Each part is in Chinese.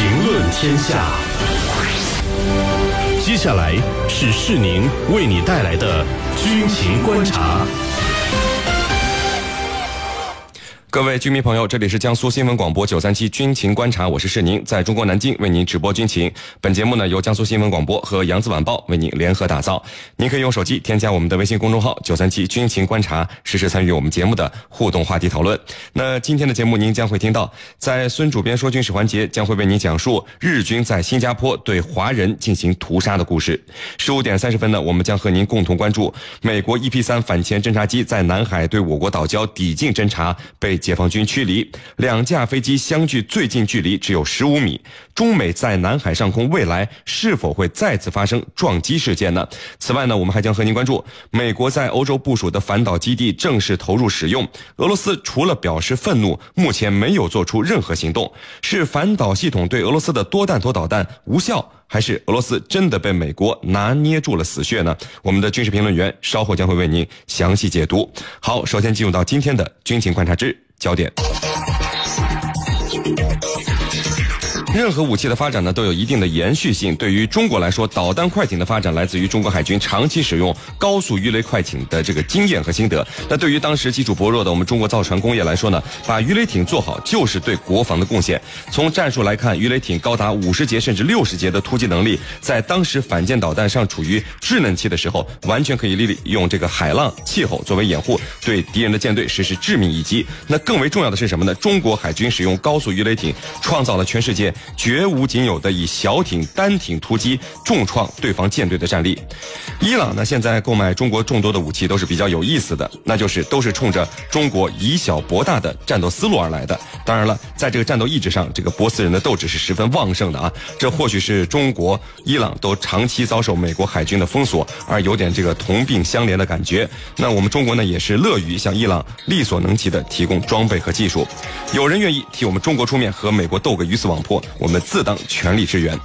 评论天下。接下来是世宁为你带来的军情观察。各位军迷朋友，这里是江苏新闻广播九三七军情观察，我是世宁，在中国南京为您直播军情。本节目呢由江苏新闻广播和扬子晚报为您联合打造。您可以用手机添加我们的微信公众号九三七军情观察，实时参与我们节目的互动话题讨论。那今天的节目您将会听到，在孙主编说军事环节将会为您讲述日军在新加坡对华人进行屠杀的故事。十五点三十分呢，我们将和您共同关注美国 EP 三反潜侦察机在南海对我国岛礁抵近侦察被。解放军驱离两架飞机相距最近距离只有十五米，中美在南海上空未来是否会再次发生撞击事件呢？此外呢，我们还将和您关注美国在欧洲部署的反导基地正式投入使用，俄罗斯除了表示愤怒，目前没有做出任何行动。是反导系统对俄罗斯的多弹头导弹无效，还是俄罗斯真的被美国拿捏住了死穴呢？我们的军事评论员稍后将会为您详细解读。好，首先进入到今天的军情观察之。焦点。任何武器的发展呢，都有一定的延续性。对于中国来说，导弹快艇的发展来自于中国海军长期使用高速鱼雷快艇的这个经验和心得。那对于当时基础薄弱的我们中国造船工业来说呢，把鱼雷艇做好就是对国防的贡献。从战术来看，鱼雷艇高达五十节甚至六十节的突击能力，在当时反舰导弹尚处于稚嫩期的时候，完全可以利用这个海浪气候作为掩护，对敌人的舰队实施致命一击。那更为重要的是什么呢？中国海军使用高速鱼雷艇，创造了全世界。绝无仅有的以小艇单艇突击重创对方舰队的战力。伊朗呢，现在购买中国众多的武器都是比较有意思的，那就是都是冲着中国以小博大的战斗思路而来的。当然了，在这个战斗意志上，这个波斯人的斗志是十分旺盛的啊。这或许是中国、伊朗都长期遭受美国海军的封锁，而有点这个同病相怜的感觉。那我们中国呢，也是乐于向伊朗力所能及的提供装备和技术。有人愿意替我们中国出面和美国斗个鱼死网破，我们自当全力支援。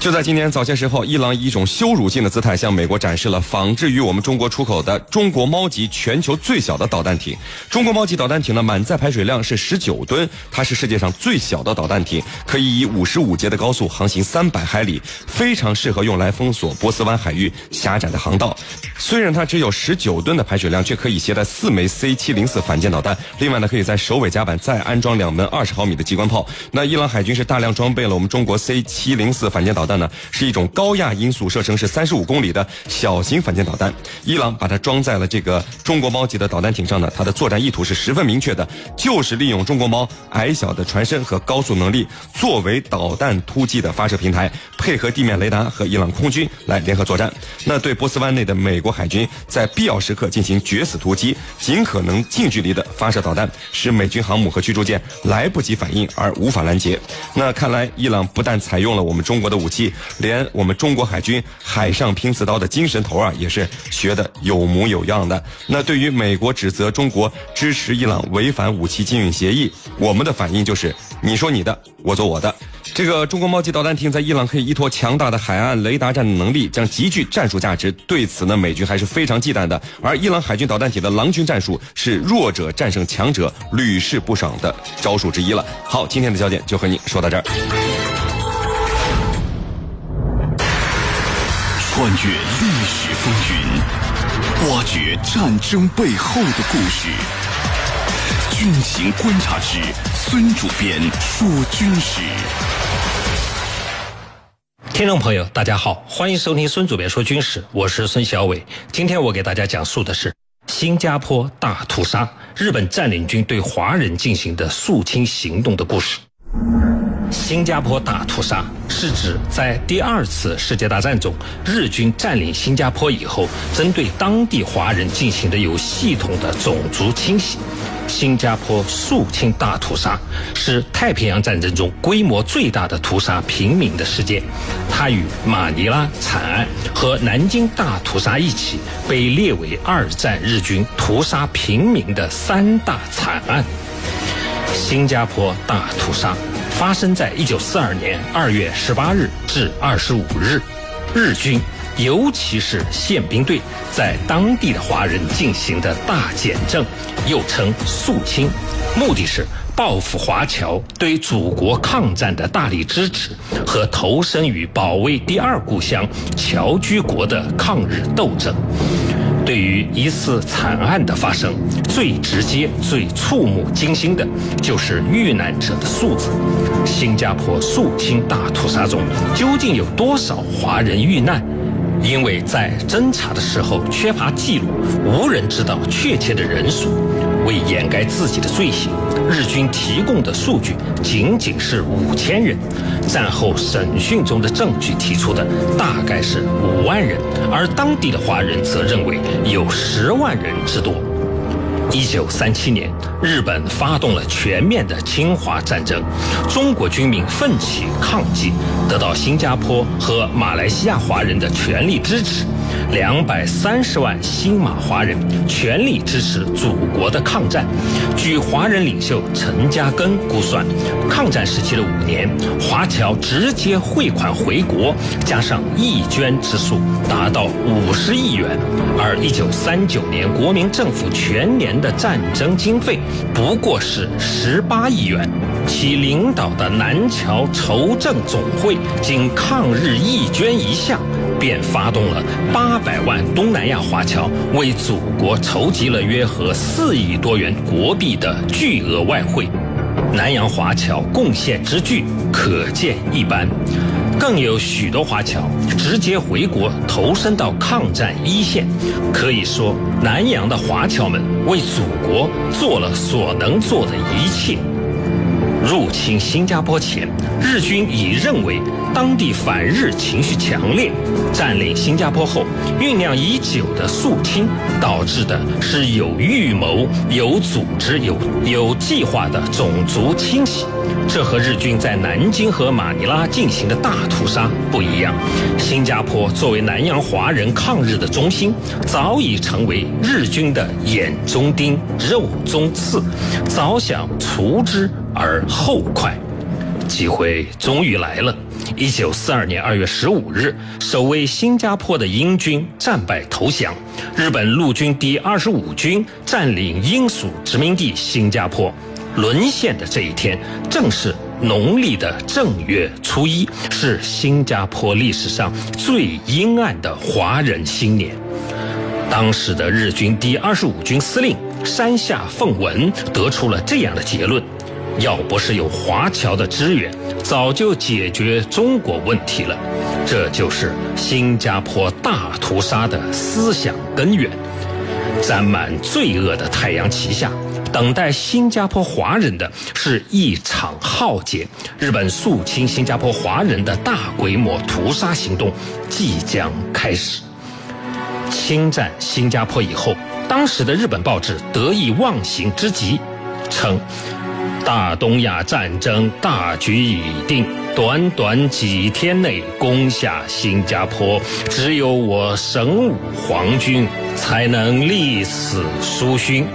就在今年早些时候，伊朗以一种羞辱性的姿态向美国展示了仿制于我们中国出口的中国猫级全球最小的导弹艇。中国猫级导弹艇的满载排水量是十九吨，它是世界上最小的导弹艇，可以以五十五节的高速航行三百海里，非常适合用来封锁波斯湾海域狭窄的航道。虽然它只有十九吨的排水量，却可以携带四枚 C 七零四反舰导弹。另外呢，可以在首尾甲板再安装两门二十毫米的机关炮。那伊朗海军是大量装备了我们中国 C 七零四反舰导弹。弹呢是一种高压音速射程是三十五公里的小型反舰导弹，伊朗把它装在了这个中国猫级的导弹艇上呢，它的作战意图是十分明确的，就是利用中国猫矮小的船身和高速能力作为导弹突击的发射平台，配合地面雷达和伊朗空军来联合作战。那对波斯湾内的美国海军在必要时刻进行决死突击，尽可能近距离的发射导弹，使美军航母和驱逐舰来不及反应而无法拦截。那看来伊朗不但采用了我们中国的武器。连我们中国海军海上拼刺刀的精神头啊，也是学的有模有样的。那对于美国指责中国支持伊朗违反武器禁运协议，我们的反应就是：你说你的，我做我的。这个中国猫级导弹艇在伊朗可以依托强大的海岸雷达战斗能力，将极具战术价值。对此呢，美军还是非常忌惮的。而伊朗海军导弹艇的狼群战术是弱者战胜强者屡试不爽的招数之一了。好，今天的焦点就和你说到这儿。穿越历史风云，挖掘战争背后的故事。军情观察之孙主编说军事。听众朋友，大家好，欢迎收听孙主编说军事，我是孙小伟。今天我给大家讲述的是新加坡大屠杀，日本占领军对华人进行的肃清行动的故事。新加坡大屠杀是指在第二次世界大战中，日军占领新加坡以后，针对当地华人进行的有系统的种族清洗。新加坡肃清大屠杀是太平洋战争中规模最大的屠杀平民的事件，它与马尼拉惨案和南京大屠杀一起，被列为二战日军屠杀平民的三大惨案。新加坡大屠杀发生在一九四二年二月十八日至二十五日，日军尤其是宪兵队在当地的华人进行的大减政，又称肃清，目的是。报复华侨对祖国抗战的大力支持和投身于保卫第二故乡侨居国的抗日斗争。对于一次惨案的发生，最直接、最触目惊心的，就是遇难者的数字。新加坡肃清大屠杀中，究竟有多少华人遇难？因为在侦查的时候缺乏记录，无人知道确切的人数。为掩盖自己的罪行，日军提供的数据仅仅是五千人。战后审讯中的证据提出的大概是五万人，而当地的华人则认为有十万人之多。一九三七年，日本发动了全面的侵华战争，中国军民奋起抗击，得到新加坡和马来西亚华人的全力支持。两百三十万新马华人全力支持祖国的抗战。据华人领袖陈嘉庚估算，抗战时期的五年，华侨直接汇款回国，加上义捐之数，达到五十亿元。而一九三九年国民政府全年的战争经费不过是十八亿元，其领导的南侨筹政总会仅抗日义捐一项。便发动了八百万东南亚华侨，为祖国筹集了约合四亿多元国币的巨额外汇。南洋华侨贡献之巨，可见一斑。更有许多华侨直接回国投身到抗战一线。可以说，南洋的华侨们为祖国做了所能做的一切。入侵新加坡前，日军已认为当地反日情绪强烈。占领新加坡后，酝酿已久的肃清，导致的是有预谋、有组织、有有计划的种族清洗。这和日军在南京和马尼拉进行的大屠杀不一样。新加坡作为南洋华人抗日的中心，早已成为日军的眼中钉、肉中刺，早想除之。而后快，机会终于来了。一九四二年二月十五日，守卫新加坡的英军战败投降，日本陆军第二十五军占领英属殖民地新加坡。沦陷的这一天，正是农历的正月初一，是新加坡历史上最阴暗的华人新年。当时的日军第二十五军司令山下奉文得出了这样的结论。要不是有华侨的支援，早就解决中国问题了。这就是新加坡大屠杀的思想根源。沾满罪恶的太阳旗下，等待新加坡华人的是一场浩劫。日本肃清新加坡华人的大规模屠杀行动即将开始。侵占新加坡以后，当时的日本报纸得意忘形之极，称。大东亚战争大局已定，短短几天内攻下新加坡，只有我神武皇军才能立此殊勋。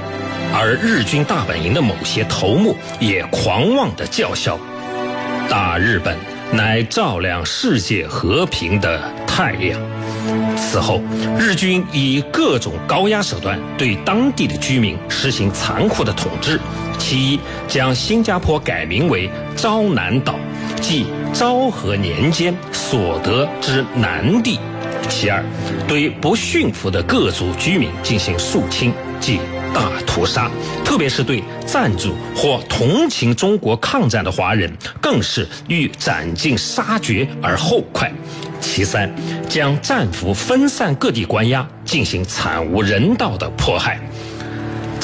而日军大本营的某些头目也狂妄地叫嚣：“大日本乃照亮世界和平的太阳。”此后，日军以各种高压手段对当地的居民实行残酷的统治。其一，将新加坡改名为昭南岛，即昭和年间所得之南地；其二，对不驯服的各族居民进行肃清，即大屠杀，特别是对赞助或同情中国抗战的华人，更是欲斩尽杀绝而后快。其三，将战俘分散各地关押，进行惨无人道的迫害。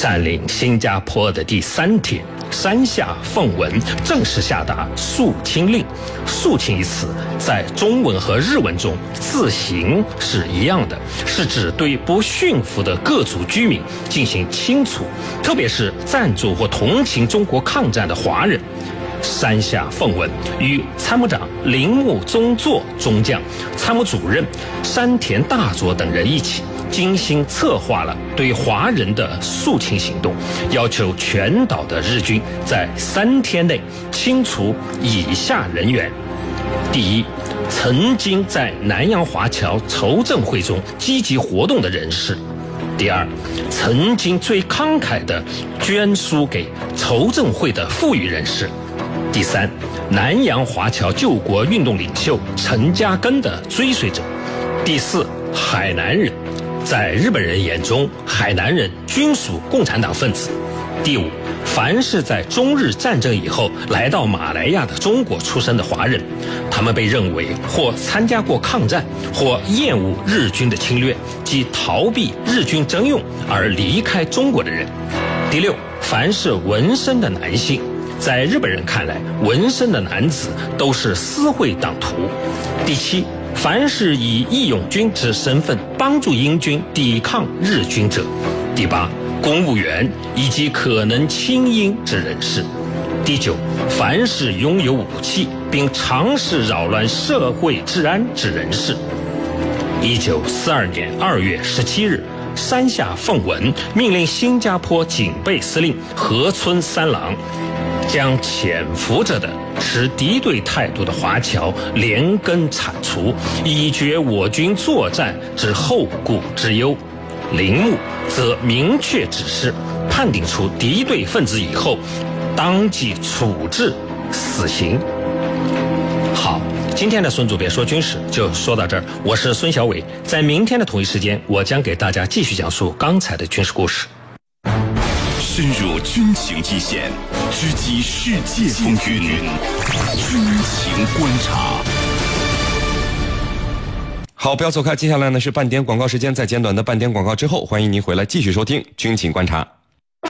占领新加坡的第三天，山下奉文正式下达肃清令。肃清一词在中文和日文中字形是一样的，是指对不驯服的各族居民进行清除，特别是赞助或同情中国抗战的华人。山下奉文与参谋长铃木宗作中将、参谋主任山田大佐等人一起，精心策划了对华人的肃清行动，要求全岛的日军在三天内清除以下人员：第一，曾经在南洋华侨筹政会中积极活动的人士。第二，曾经最慷慨的捐书给筹政会的富裕人士；第三，南洋华侨救国运动领袖陈嘉庚的追随者；第四，海南人，在日本人眼中，海南人均属共产党分子；第五。凡是在中日战争以后来到马来亚的中国出生的华人，他们被认为或参加过抗战，或厌恶日军的侵略，即逃避日军征用而离开中国的人。第六，凡是纹身的男性，在日本人看来，纹身的男子都是私会党徒。第七，凡是以义勇军之身份帮助英军抵抗日军者。第八。公务员以及可能亲英之人士。第九，凡是拥有武器并尝试扰乱社会治安之人士。一九四二年二月十七日，山下奉文命令新加坡警备司令河村三郎，将潜伏着的持敌对态度的华侨连根铲除，以绝我军作战之后顾之忧。铃木则明确指示，判定出敌对分子以后，当即处置死刑。好，今天的孙主编说军事就说到这儿。我是孙小伟，在明天的同一时间，我将给大家继续讲述刚才的军事故事。深入军情一线，直击世界风云，军情观察。好，不要走开。接下来呢是半点广告时间，在简短的半点广告之后，欢迎您回来继续收听军情观察。